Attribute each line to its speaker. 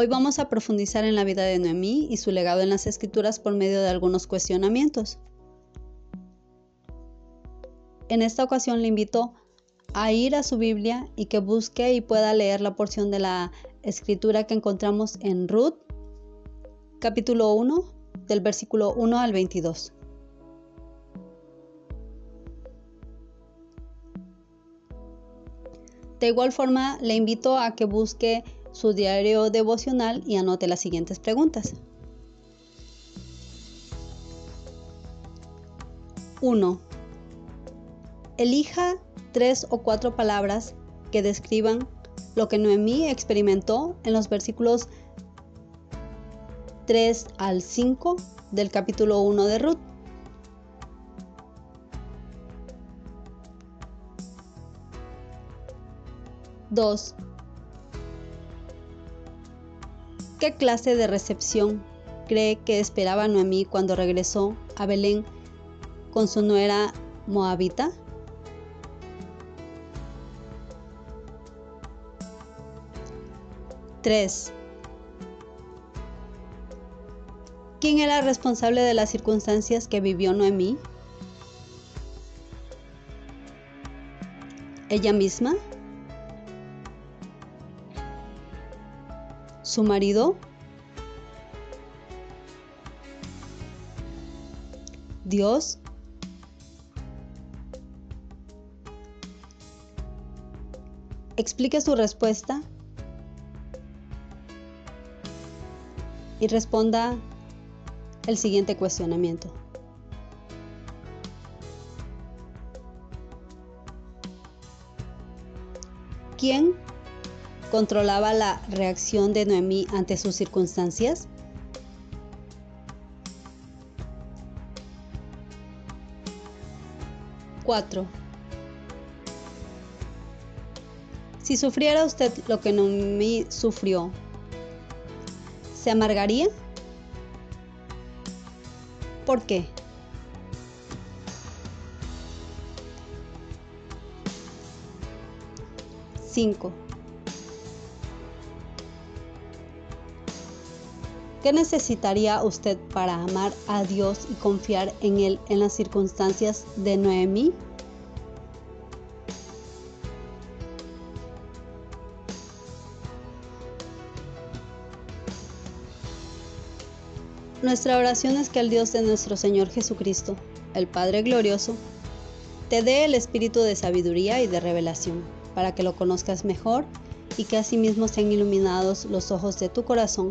Speaker 1: Hoy vamos a profundizar en la vida de Noemí y su legado en las escrituras por medio de algunos cuestionamientos. En esta ocasión le invito a ir a su Biblia y que busque y pueda leer la porción de la escritura que encontramos en Ruth, capítulo 1, del versículo 1 al 22. De igual forma, le invito a que busque su diario devocional y anote las siguientes preguntas. 1. Elija tres o cuatro palabras que describan lo que Noemí experimentó en los versículos 3 al 5 del capítulo 1 de Ruth. 2. ¿Qué clase de recepción cree que esperaba Noemí cuando regresó a Belén con su nuera moabita? Tres. ¿Quién era responsable de las circunstancias que vivió Noemí? ¿Ella misma? Su marido? Dios. Explique su respuesta y responda el siguiente cuestionamiento. ¿Quién controlaba la reacción de Noemí ante sus circunstancias? Cuatro. Si sufriera usted lo que Noemí sufrió, ¿se amargaría? ¿Por qué? 5. ¿Qué necesitaría usted para amar a Dios y confiar en Él en las circunstancias de Noemí? Nuestra oración es que el Dios de nuestro Señor Jesucristo, el Padre Glorioso, te dé el espíritu de sabiduría y de revelación, para que lo conozcas mejor y que asimismo sean iluminados los ojos de tu corazón